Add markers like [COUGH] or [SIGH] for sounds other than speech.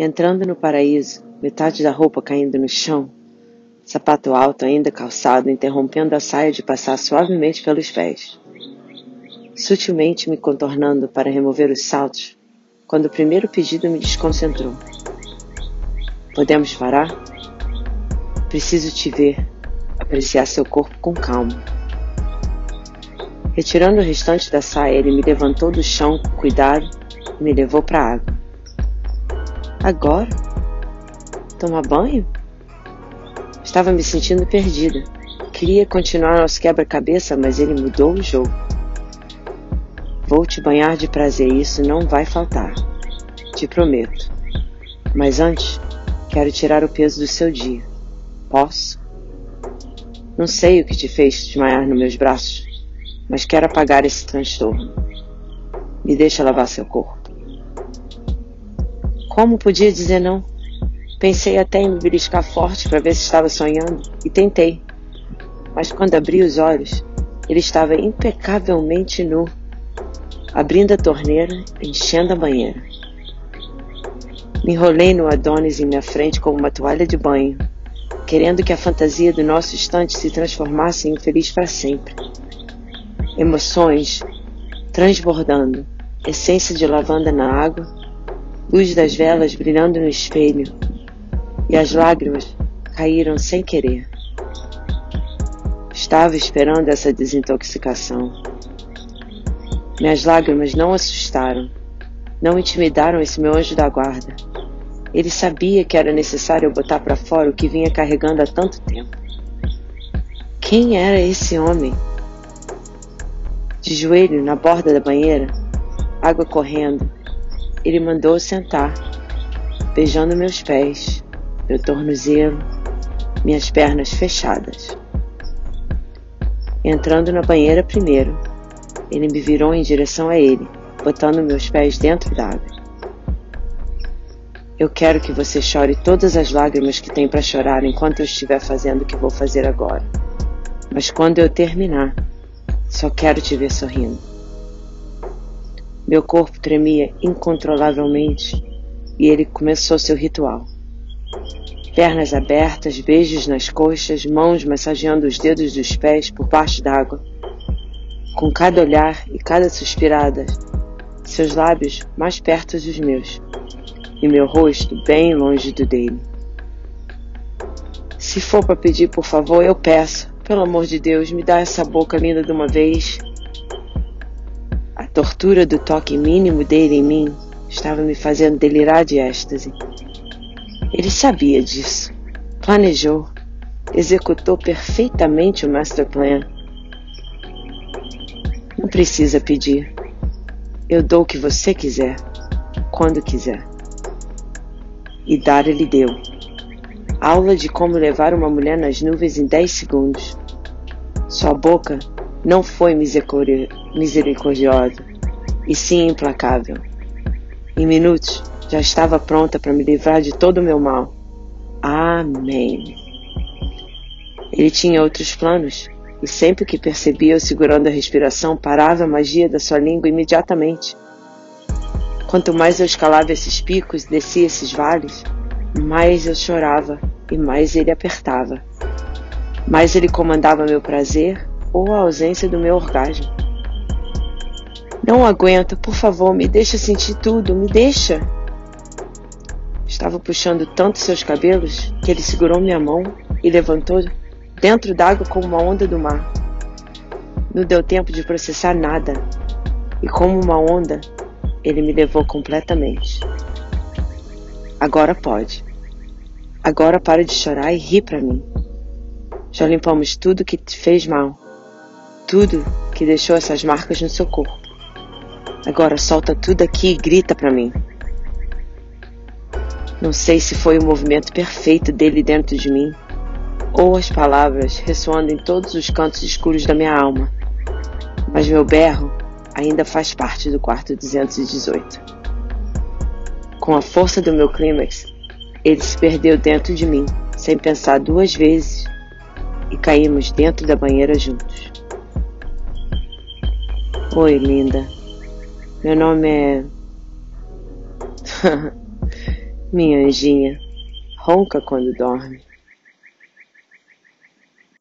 Entrando no paraíso, metade da roupa caindo no chão, sapato alto ainda calçado, interrompendo a saia de passar suavemente pelos pés. Sutilmente me contornando para remover os saltos, quando o primeiro pedido me desconcentrou. Podemos parar? Preciso te ver, apreciar seu corpo com calma. Retirando o restante da saia, ele me levantou do chão com cuidado e me levou para a água. Agora? Tomar banho? Estava me sentindo perdida. Queria continuar nosso quebra-cabeça, mas ele mudou o jogo. Vou te banhar de prazer, isso não vai faltar. Te prometo. Mas antes, quero tirar o peso do seu dia. Posso? Não sei o que te fez desmaiar nos meus braços, mas quero apagar esse transtorno. Me deixa lavar seu corpo. Como podia dizer não? Pensei até em me beliscar forte para ver se estava sonhando e tentei. Mas quando abri os olhos, ele estava impecavelmente nu, abrindo a torneira, enchendo a banheira. Me enrolei no Adonis em minha frente como uma toalha de banho, querendo que a fantasia do nosso instante se transformasse em feliz para sempre. Emoções transbordando, essência de lavanda na água, luz das velas brilhando no espelho, e as lágrimas caíram sem querer. Estava esperando essa desintoxicação. Minhas lágrimas não assustaram, não intimidaram esse meu anjo da guarda. Ele sabia que era necessário botar para fora o que vinha carregando há tanto tempo. Quem era esse homem? De joelho na borda da banheira, água correndo, ele mandou sentar, beijando meus pés, meu tornozelo, minhas pernas fechadas. Entrando na banheira primeiro, ele me virou em direção a ele, botando meus pés dentro d'água. Eu quero que você chore todas as lágrimas que tem para chorar enquanto eu estiver fazendo o que vou fazer agora. Mas quando eu terminar, só quero te ver sorrindo. Meu corpo tremia incontrolavelmente e ele começou seu ritual. Pernas abertas, beijos nas coxas, mãos massageando os dedos dos pés por baixo d'água. Com cada olhar e cada suspirada, seus lábios mais perto dos meus, e meu rosto bem longe do dele. Se for para pedir, por favor, eu peço. Pelo amor de Deus, me dá essa boca linda de uma vez. Tortura do toque mínimo dele em mim estava me fazendo delirar de êxtase. Ele sabia disso, planejou, executou perfeitamente o master plan. Não precisa pedir. Eu dou o que você quiser, quando quiser. E dar ele deu. Aula de como levar uma mulher nas nuvens em 10 segundos. Sua boca não foi misericordiosa, e sim implacável. Em minutos, já estava pronta para me livrar de todo o meu mal. Amém. Ele tinha outros planos, e sempre que percebia eu segurando a respiração, parava a magia da sua língua imediatamente. Quanto mais eu escalava esses picos, descia esses vales, mais eu chorava e mais ele apertava. Mais ele comandava meu prazer ou a ausência do meu orgasmo. Não aguento, por favor, me deixa sentir tudo, me deixa. Estava puxando tanto seus cabelos que ele segurou minha mão e levantou dentro d'água como uma onda do mar. Não deu tempo de processar nada, e como uma onda, ele me levou completamente. Agora pode. Agora para de chorar e ri para mim. Já limpamos tudo que te fez mal, tudo que deixou essas marcas no seu corpo. Agora solta tudo aqui e grita para mim. Não sei se foi o movimento perfeito dele dentro de mim, ou as palavras ressoando em todos os cantos escuros da minha alma, mas meu berro ainda faz parte do quarto 218. Com a força do meu clímax, ele se perdeu dentro de mim, sem pensar duas vezes, e caímos dentro da banheira juntos. Oi, linda. Meu nome é. [LAUGHS] Minha anjinha ronca quando dorme.